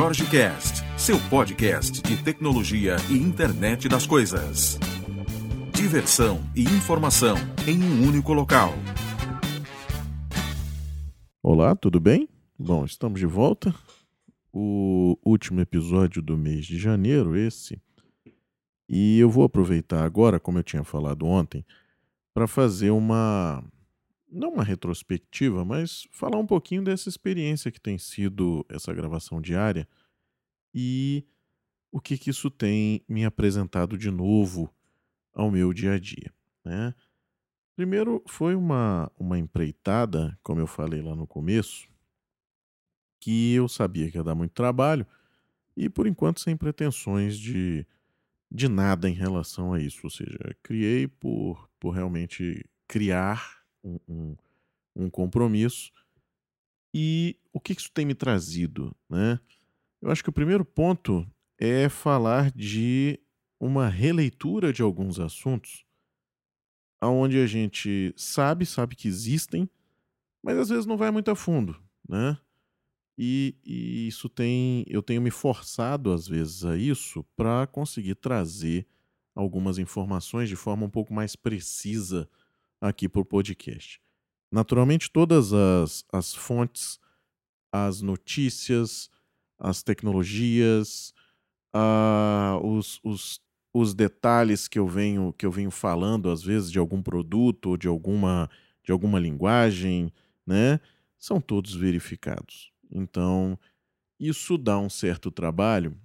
Jorge Cast, seu podcast de tecnologia e internet das coisas. Diversão e informação em um único local. Olá, tudo bem? Bom, estamos de volta. O último episódio do mês de janeiro, esse. E eu vou aproveitar agora, como eu tinha falado ontem, para fazer uma não uma retrospectiva, mas falar um pouquinho dessa experiência que tem sido essa gravação diária e o que, que isso tem me apresentado de novo ao meu dia a dia. Né? Primeiro, foi uma, uma empreitada, como eu falei lá no começo, que eu sabia que ia dar muito trabalho e, por enquanto, sem pretensões de, de nada em relação a isso. Ou seja, criei por, por realmente criar um, um, compromisso. E o que isso tem me trazido? Né? Eu acho que o primeiro ponto é falar de uma releitura de alguns assuntos aonde a gente sabe, sabe que existem, mas às vezes não vai muito a fundo, né? E, e isso tem, eu tenho me forçado às vezes a isso para conseguir trazer algumas informações de forma um pouco mais precisa aqui o podcast. Naturalmente, todas as, as fontes, as notícias, as tecnologias, uh, os, os, os detalhes que eu venho que eu venho falando às vezes de algum produto ou de alguma de alguma linguagem, né, são todos verificados. Então, isso dá um certo trabalho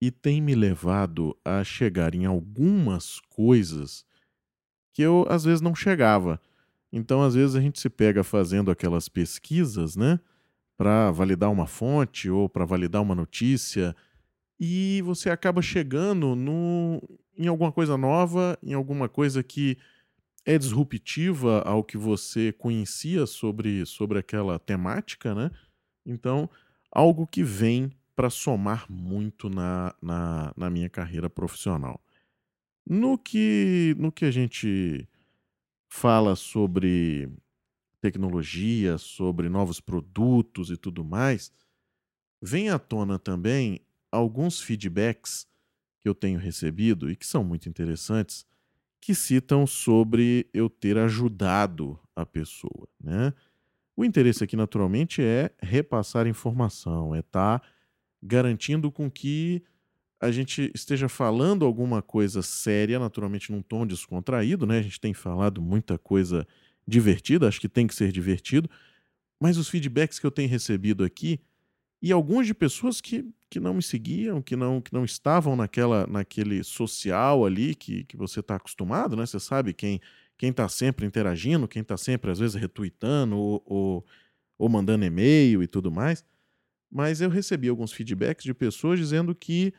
e tem me levado a chegar em algumas coisas que eu às vezes não chegava. Então, às vezes a gente se pega fazendo aquelas pesquisas, né, para validar uma fonte ou para validar uma notícia, e você acaba chegando no, em alguma coisa nova, em alguma coisa que é disruptiva ao que você conhecia sobre, sobre aquela temática, né? Então, algo que vem para somar muito na, na, na minha carreira profissional. No que, no que a gente fala sobre tecnologia, sobre novos produtos e tudo mais, vem à tona também alguns feedbacks que eu tenho recebido e que são muito interessantes, que citam sobre eu ter ajudado a pessoa, né? O interesse aqui, naturalmente, é repassar informação, é estar tá garantindo com que a gente esteja falando alguma coisa séria, naturalmente num tom descontraído, né? A gente tem falado muita coisa divertida, acho que tem que ser divertido, mas os feedbacks que eu tenho recebido aqui e alguns de pessoas que, que não me seguiam, que não, que não estavam naquela naquele social ali que, que você está acostumado, né? Você sabe quem quem está sempre interagindo, quem está sempre às vezes retweetando ou, ou, ou mandando e-mail e tudo mais. Mas eu recebi alguns feedbacks de pessoas dizendo que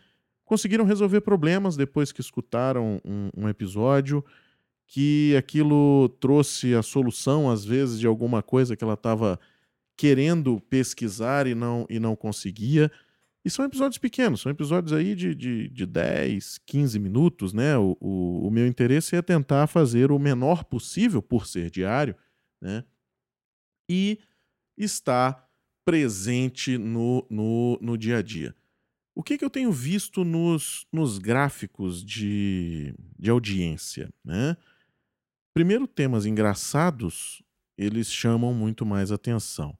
conseguiram resolver problemas depois que escutaram um, um episódio, que aquilo trouxe a solução, às vezes, de alguma coisa que ela estava querendo pesquisar e não, e não conseguia. E são episódios pequenos, são episódios aí de, de, de 10, 15 minutos, né? O, o, o meu interesse é tentar fazer o menor possível, por ser diário, né? E estar presente no, no, no dia a dia. O que, que eu tenho visto nos, nos gráficos de, de audiência? Né? Primeiro, temas engraçados, eles chamam muito mais atenção.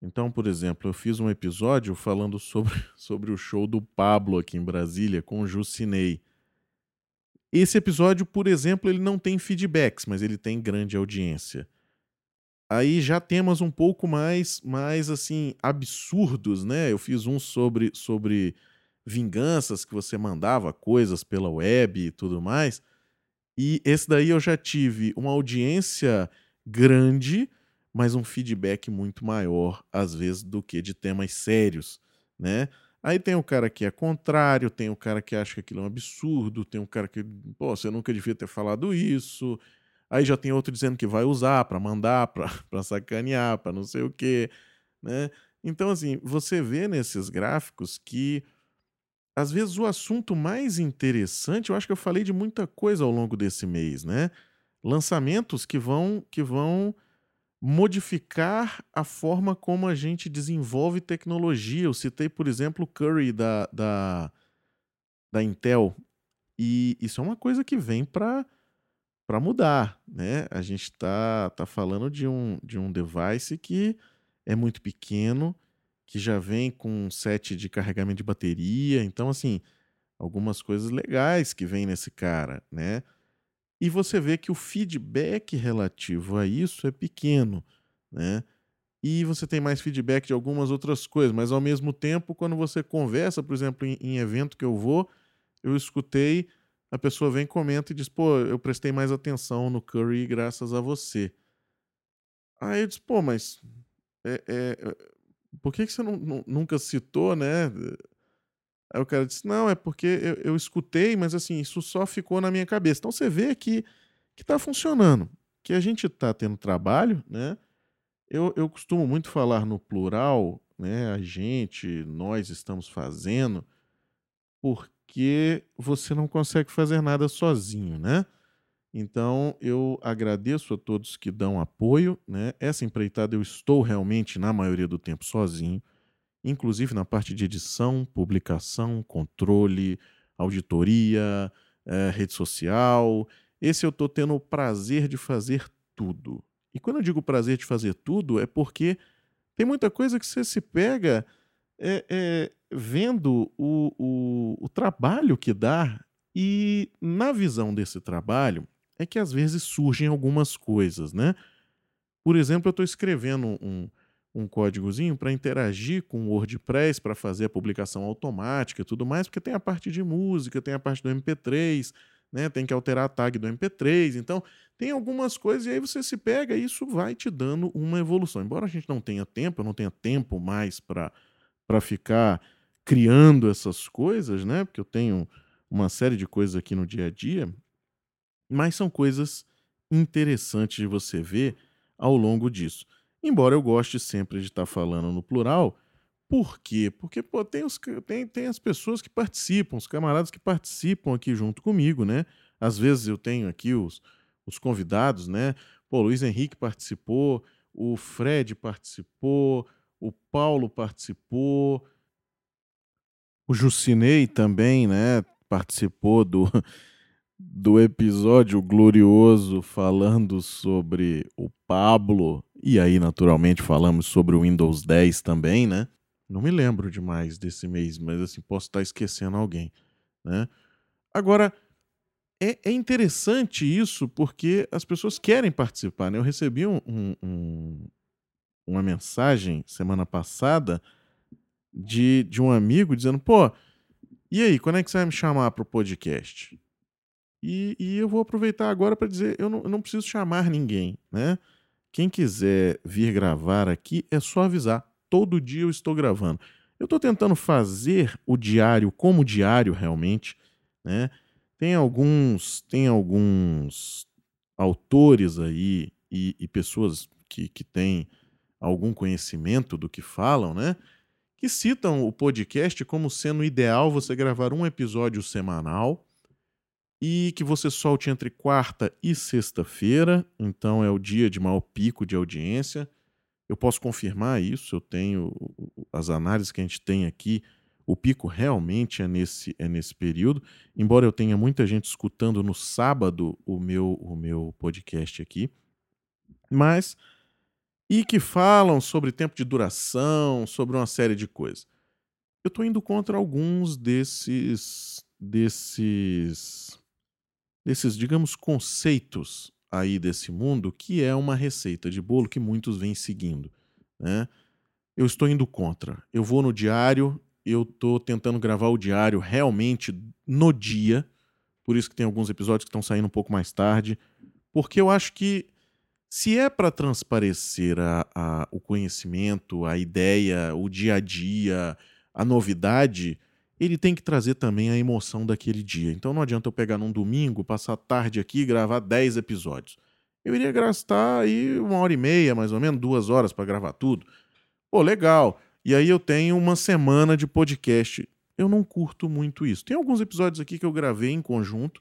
Então, por exemplo, eu fiz um episódio falando sobre, sobre o show do Pablo aqui em Brasília com o Jucinei. Esse episódio, por exemplo, ele não tem feedbacks, mas ele tem grande audiência. Aí já temas um pouco mais, mais assim, absurdos, né? Eu fiz um sobre, sobre vinganças que você mandava coisas pela web e tudo mais. E esse daí eu já tive uma audiência grande, mas um feedback muito maior, às vezes, do que de temas sérios, né? Aí tem o cara que é contrário, tem o cara que acha que aquilo é um absurdo, tem o cara que, pô, você nunca devia ter falado isso, Aí já tem outro dizendo que vai usar para mandar, para sacanear, para não sei o quê, né? Então, assim, você vê nesses gráficos que às vezes o assunto mais interessante, eu acho que eu falei de muita coisa ao longo desse mês, né? Lançamentos que vão que vão modificar a forma como a gente desenvolve tecnologia. Eu citei, por exemplo, o Curry da, da, da Intel. E isso é uma coisa que vem para para mudar, né? A gente está tá falando de um, de um device que é muito pequeno, que já vem com um set de carregamento de bateria, então assim, algumas coisas legais que vem nesse cara, né? E você vê que o feedback relativo a isso é pequeno, né? E você tem mais feedback de algumas outras coisas, mas ao mesmo tempo, quando você conversa, por exemplo, em, em evento que eu vou, eu escutei a pessoa vem, comenta e diz: pô, eu prestei mais atenção no Curry graças a você. Aí eu disse: pô, mas é, é, por que, que você não, nunca citou, né? Aí o cara disse: não, é porque eu, eu, escutei, mas assim, isso só ficou na minha cabeça. Então você vê que, que tá funcionando, que a gente tá tendo trabalho, né? Eu, eu costumo muito falar no plural, né? A gente, nós estamos fazendo, porque porque você não consegue fazer nada sozinho, né? Então eu agradeço a todos que dão apoio, né? Essa empreitada eu estou realmente na maioria do tempo sozinho, inclusive na parte de edição, publicação, controle, auditoria, é, rede social. Esse eu estou tendo o prazer de fazer tudo. E quando eu digo prazer de fazer tudo, é porque tem muita coisa que você se pega é, é, vendo o, o, o trabalho que dá, e na visão desse trabalho, é que às vezes surgem algumas coisas, né? Por exemplo, eu estou escrevendo um, um códigozinho para interagir com o WordPress, para fazer a publicação automática e tudo mais, porque tem a parte de música, tem a parte do MP3, né? Tem que alterar a tag do MP3. Então, tem algumas coisas e aí você se pega e isso vai te dando uma evolução. Embora a gente não tenha tempo, eu não tenha tempo mais para ficar criando essas coisas, né? Porque eu tenho uma série de coisas aqui no dia a dia, mas são coisas interessantes de você ver ao longo disso. Embora eu goste sempre de estar falando no plural, por quê? Porque pô, tem, os, tem, tem as pessoas que participam, os camaradas que participam aqui junto comigo, né? Às vezes eu tenho aqui os, os convidados, né? Pô, o Luiz Henrique participou, o Fred participou, o Paulo participou, o Jucinei também, né, participou do, do episódio glorioso falando sobre o Pablo, e aí naturalmente falamos sobre o Windows 10 também, né? Não me lembro demais desse mês, mas assim, posso estar esquecendo alguém, né? Agora, é, é interessante isso porque as pessoas querem participar, né? Eu recebi um, um, uma mensagem semana passada de, de um amigo dizendo: pô, e aí, quando é que você vai me chamar para o podcast? E, e, eu vou aproveitar agora para dizer: eu não, eu não preciso chamar ninguém, né? Quem quiser vir gravar aqui é só avisar. Todo dia eu estou gravando. Eu estou tentando fazer o diário como diário realmente, né? Tem alguns, tem alguns autores aí e, e pessoas que, que têm algum conhecimento do que falam, né? Que citam o podcast como sendo ideal você gravar um episódio semanal e que você solte entre quarta e sexta-feira, então é o dia de maior pico de audiência. Eu posso confirmar isso, eu tenho as análises que a gente tem aqui, o pico realmente é nesse, é nesse período, embora eu tenha muita gente escutando no sábado o meu, o meu podcast aqui, mas e que falam sobre tempo de duração, sobre uma série de coisas. Eu estou indo contra alguns desses, desses, desses, digamos, conceitos aí desse mundo, que é uma receita de bolo que muitos vêm seguindo. Né? Eu estou indo contra. Eu vou no diário, eu estou tentando gravar o diário realmente no dia, por isso que tem alguns episódios que estão saindo um pouco mais tarde, porque eu acho que se é para transparecer a, a, o conhecimento, a ideia, o dia a dia, a novidade, ele tem que trazer também a emoção daquele dia. Então não adianta eu pegar num domingo, passar tarde aqui e gravar 10 episódios. Eu iria gastar aí uma hora e meia, mais ou menos, duas horas para gravar tudo. Pô, legal. E aí eu tenho uma semana de podcast. Eu não curto muito isso. Tem alguns episódios aqui que eu gravei em conjunto.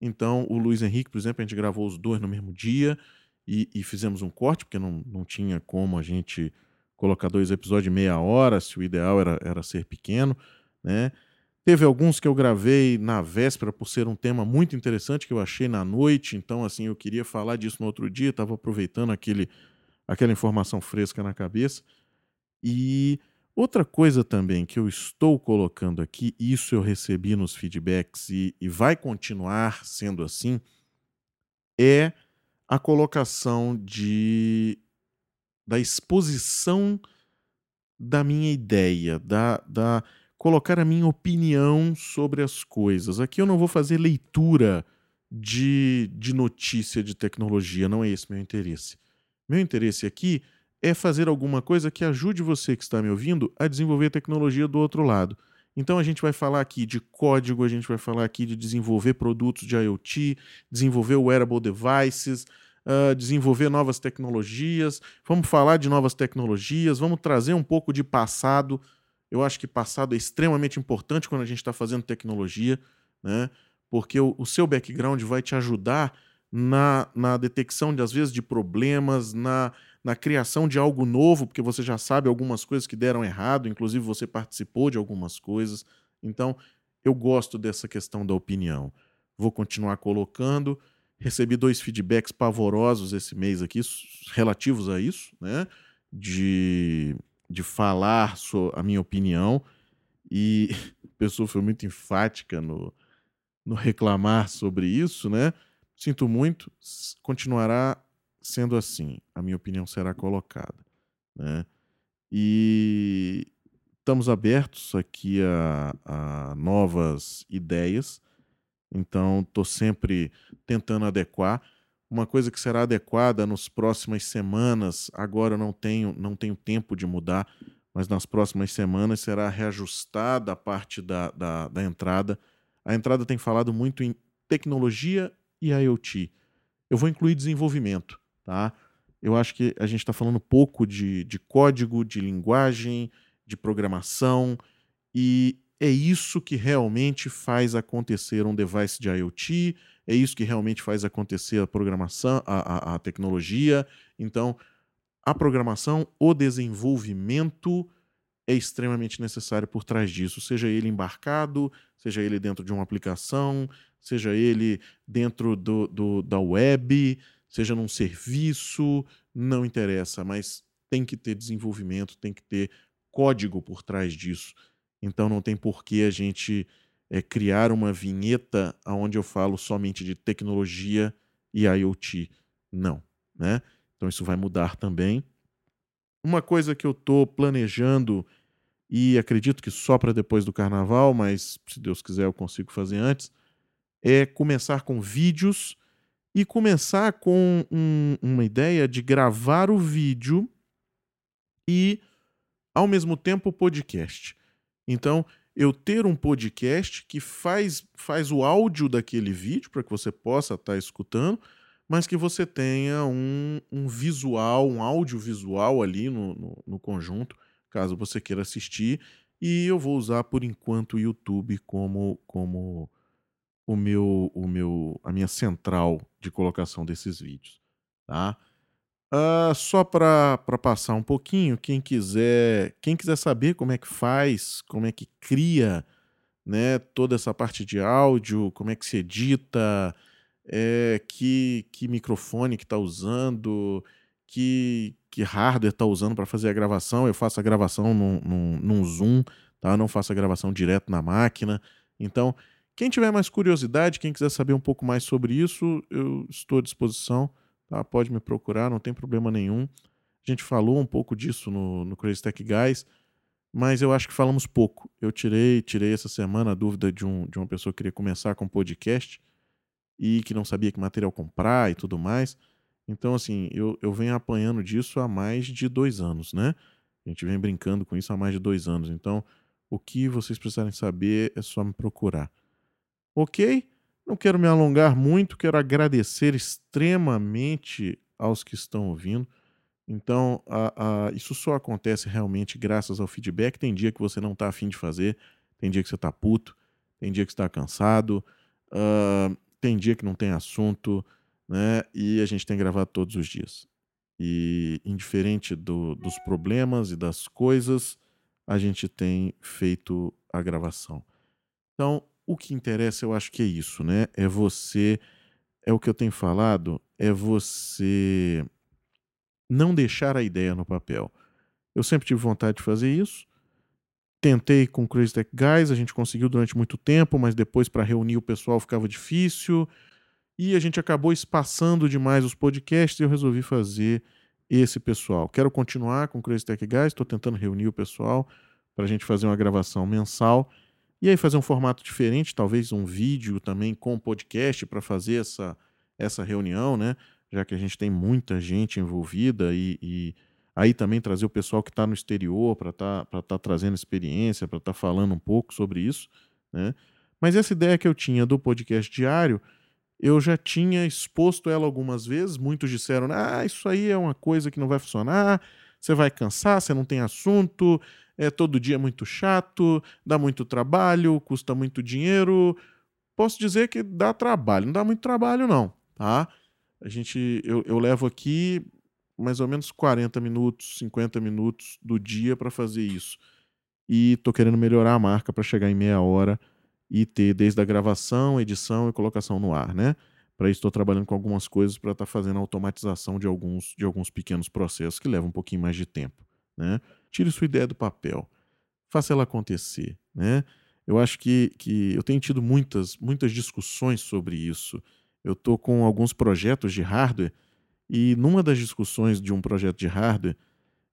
Então, o Luiz Henrique, por exemplo, a gente gravou os dois no mesmo dia e, e fizemos um corte, porque não, não tinha como a gente colocar dois episódios de meia hora, se o ideal era, era ser pequeno, né? Teve alguns que eu gravei na véspera por ser um tema muito interessante que eu achei na noite, então assim, eu queria falar disso no outro dia, estava aproveitando aquele, aquela informação fresca na cabeça. E outra coisa também que eu estou colocando aqui, isso eu recebi nos feedbacks e, e vai continuar sendo assim, é a colocação de da exposição da minha ideia, da, da colocar a minha opinião sobre as coisas. Aqui eu não vou fazer leitura de, de notícia de tecnologia, não é esse meu interesse. Meu interesse aqui é fazer alguma coisa que ajude você que está me ouvindo a desenvolver tecnologia do outro lado. Então a gente vai falar aqui de código, a gente vai falar aqui de desenvolver produtos de IoT, desenvolver wearable devices, uh, desenvolver novas tecnologias. Vamos falar de novas tecnologias, vamos trazer um pouco de passado eu acho que passado é extremamente importante quando a gente está fazendo tecnologia, né? porque o, o, seu background vai te ajudar na, na detecção, de, às vezes, de problemas, na, na criação de algo novo, porque você já sabe algumas coisas que deram errado, inclusive você participou de algumas coisas. Então, eu gosto dessa questão da opinião. Vou continuar colocando. Recebi dois feedbacks pavorosos esse mês aqui, relativos a isso, né? De de falar a minha opinião e a pessoa foi muito enfática no, no reclamar sobre isso, né? Sinto muito, continuará sendo assim. A minha opinião será colocada, né? E estamos abertos aqui a, a novas ideias. Então, estou sempre tentando adequar uma coisa que será adequada nas próximas semanas. Agora não tenho, não tenho tempo de mudar, mas nas próximas semanas será reajustada a parte da, da, da entrada. A entrada tem falado muito em tecnologia e IoT. Eu vou incluir desenvolvimento, tá? Eu acho que a gente está falando pouco de, de código, de linguagem, de programação, e é isso que realmente faz acontecer um device de IoT, é isso que realmente faz acontecer a programação, a, a, a tecnologia. Então, a programação, o desenvolvimento é extremamente necessário por trás disso, seja ele embarcado, seja ele dentro de uma aplicação, seja ele dentro do, do, da web, seja num serviço, não interessa, mas tem que ter desenvolvimento, tem que ter código por trás disso. Então não tem por que a gente é, criar uma vinheta onde eu falo somente de tecnologia e IoT. Não, né? Então isso vai mudar também. Uma coisa que eu estou planejando e acredito que só para depois do carnaval, mas se Deus quiser eu consigo fazer antes, é começar com vídeos e começar com um, uma ideia de gravar o vídeo e ao mesmo tempo o podcast. Então, eu ter um podcast que faz, faz o áudio daquele vídeo para que você possa estar tá escutando, mas que você tenha um, um visual, um audiovisual ali no, no, no, conjunto, caso você queira assistir. E eu vou usar por enquanto o YouTube como, como o meu, o meu, a minha central de colocação desses vídeos, tá? Uh, só para passar um pouquinho, quem quiser, quem quiser saber como é que faz, como é que cria né, toda essa parte de áudio, como é que se edita, é, que, que microfone que está usando, que, que hardware está usando para fazer a gravação. Eu faço a gravação num, num, num Zoom, tá? Eu não faço a gravação direto na máquina. Então, quem tiver mais curiosidade, quem quiser saber um pouco mais sobre isso, eu estou à disposição. Tá? Pode me procurar, não tem problema nenhum. A gente falou um pouco disso no, no Crazy Tech Guys, mas eu acho que falamos pouco. Eu tirei, tirei essa semana a dúvida de, um, de uma pessoa que queria começar com podcast e que não sabia que material comprar e tudo mais. Então, assim, eu, eu venho apanhando disso há mais de dois anos, né? A gente vem brincando com isso há mais de dois anos. Então, o que vocês precisarem saber é só me procurar. Ok? Não quero me alongar muito, quero agradecer extremamente aos que estão ouvindo. Então, a, a, isso só acontece realmente graças ao feedback. Tem dia que você não está afim de fazer, tem dia que você está puto, tem dia que está cansado, uh, tem dia que não tem assunto. né? E a gente tem gravado todos os dias. E indiferente do, dos problemas e das coisas, a gente tem feito a gravação. Então, o que interessa, eu acho que é isso, né? É você, é o que eu tenho falado, é você não deixar a ideia no papel. Eu sempre tive vontade de fazer isso. Tentei com o Crazy Tech Guys, a gente conseguiu durante muito tempo, mas depois para reunir o pessoal ficava difícil. E a gente acabou espaçando demais os podcasts e eu resolvi fazer esse pessoal. Quero continuar com o Crazy Tech Guys, estou tentando reunir o pessoal para a gente fazer uma gravação mensal e aí fazer um formato diferente, talvez um vídeo também com podcast para fazer essa, essa reunião, né? Já que a gente tem muita gente envolvida e, e aí também trazer o pessoal que está no exterior para estar tá, tá trazendo experiência, para estar tá falando um pouco sobre isso, né? Mas essa ideia que eu tinha do podcast diário, eu já tinha exposto ela algumas vezes. Muitos disseram: ah, isso aí é uma coisa que não vai funcionar, você vai cansar, você não tem assunto, é todo dia muito chato, dá muito trabalho, custa muito dinheiro. Posso dizer que dá trabalho, não dá muito trabalho, não, tá? A gente, eu, eu levo aqui mais ou menos 40 minutos, 50 minutos do dia para fazer isso. E tô querendo melhorar a marca para chegar em meia hora e ter desde a gravação, edição e colocação no ar, né? Para isso estou trabalhando com algumas coisas para estar tá fazendo automatização de alguns, de alguns pequenos processos que levam um pouquinho mais de tempo, né? Tire sua ideia do papel, faça ela acontecer, né? Eu acho que, que eu tenho tido muitas, muitas discussões sobre isso. Eu estou com alguns projetos de hardware e numa das discussões de um projeto de hardware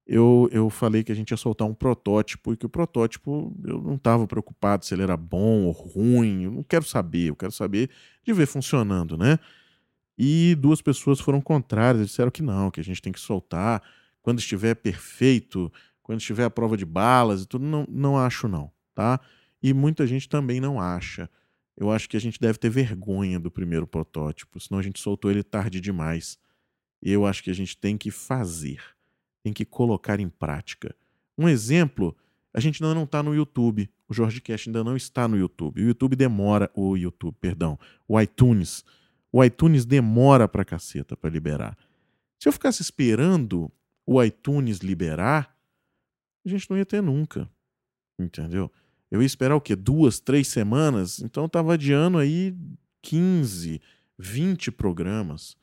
eu, eu falei que a gente ia soltar um protótipo e que o protótipo eu não estava preocupado se ele era bom ou ruim, eu não quero saber, eu quero saber de ver funcionando, né? E duas pessoas foram contrárias, disseram que não, que a gente tem que soltar quando estiver perfeito, quando estiver a prova de balas e tudo. Não, não acho, não, tá? E muita gente também não acha. Eu acho que a gente deve ter vergonha do primeiro protótipo, senão a gente soltou ele tarde demais. Eu acho que a gente tem que fazer tem que colocar em prática. Um exemplo, a gente ainda não está no YouTube. O Jorge Cash ainda não está no YouTube. O YouTube demora, o YouTube, perdão, o iTunes. O iTunes demora pra caceta para liberar. Se eu ficasse esperando o iTunes liberar, a gente não ia ter nunca. Entendeu? Eu ia esperar o quê? Duas, três semanas? Então eu tava adiando aí 15, 20 programas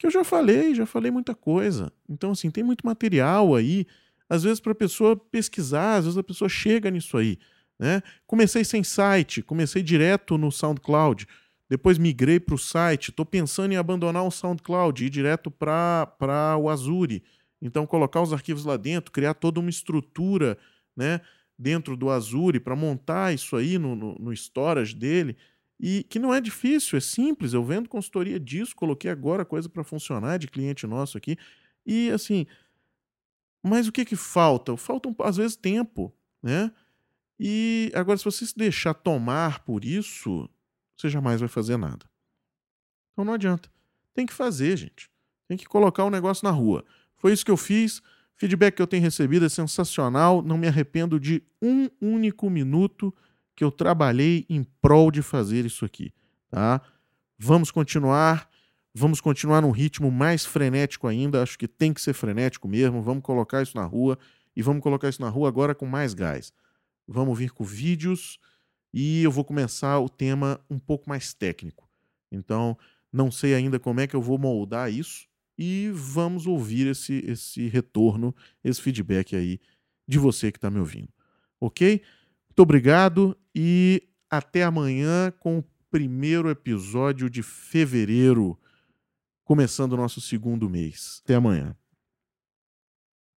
que eu já falei, já falei muita coisa. Então, assim, tem muito material aí, às vezes, para a pessoa pesquisar, às vezes a pessoa chega nisso aí. Né? Comecei sem site, comecei direto no SoundCloud, depois migrei para o site, estou pensando em abandonar o SoundCloud e ir direto para o Azure. Então, colocar os arquivos lá dentro, criar toda uma estrutura né, dentro do Azure para montar isso aí no, no, no storage dele e que não é difícil, é simples. Eu vendo consultoria disso, coloquei agora coisa para funcionar de cliente nosso aqui. E assim, mas o que que falta? Falta às vezes tempo, né? E agora se você se deixar tomar por isso, você jamais vai fazer nada. Então não adianta. Tem que fazer, gente. Tem que colocar o negócio na rua. Foi isso que eu fiz. Feedback que eu tenho recebido é sensacional. Não me arrependo de um único minuto que eu trabalhei em prol de fazer isso aqui, tá? Vamos continuar, vamos continuar num ritmo mais frenético ainda, acho que tem que ser frenético mesmo, vamos colocar isso na rua e vamos colocar isso na rua agora com mais gás. Vamos vir com vídeos e eu vou começar o tema um pouco mais técnico. Então, não sei ainda como é que eu vou moldar isso e vamos ouvir esse, esse retorno, esse feedback aí de você que está me ouvindo. Ok? Muito obrigado e até amanhã com o primeiro episódio de fevereiro, começando o nosso segundo mês. Até amanhã.